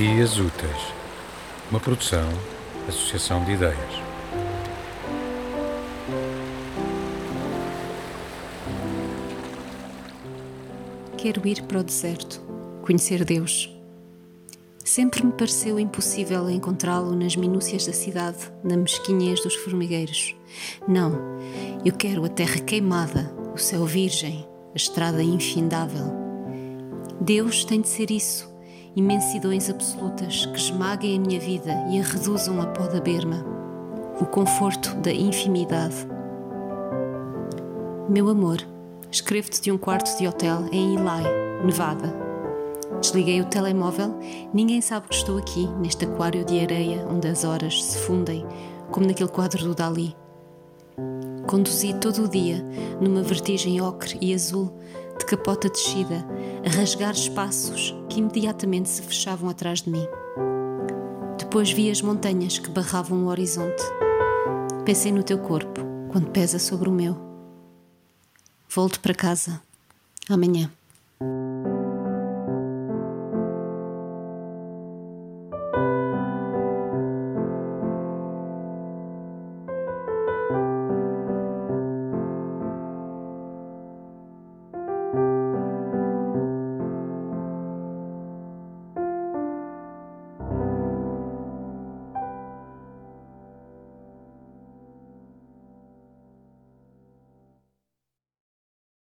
Dias Úteis, uma produção, associação de ideias. Quero ir para o deserto, conhecer Deus. Sempre me pareceu impossível encontrá-lo nas minúcias da cidade, na mesquinhez dos formigueiros. Não, eu quero a terra queimada, o céu virgem, a estrada infindável. Deus tem de ser isso, imensidões absolutas que esmaguem a minha vida e a reduzam a pó da berma, o conforto da infimidade. Meu amor, escrevo-te de um quarto de hotel em Eli, Nevada. Desliguei o telemóvel, ninguém sabe que estou aqui, neste aquário de areia onde as horas se fundem, como naquele quadro do Dali. Conduzi todo o dia numa vertigem ocre e azul, de capota descida, a rasgar espaços que imediatamente se fechavam atrás de mim. Depois vi as montanhas que barravam o horizonte. Pensei no teu corpo, quando pesa sobre o meu. Volto para casa. Amanhã.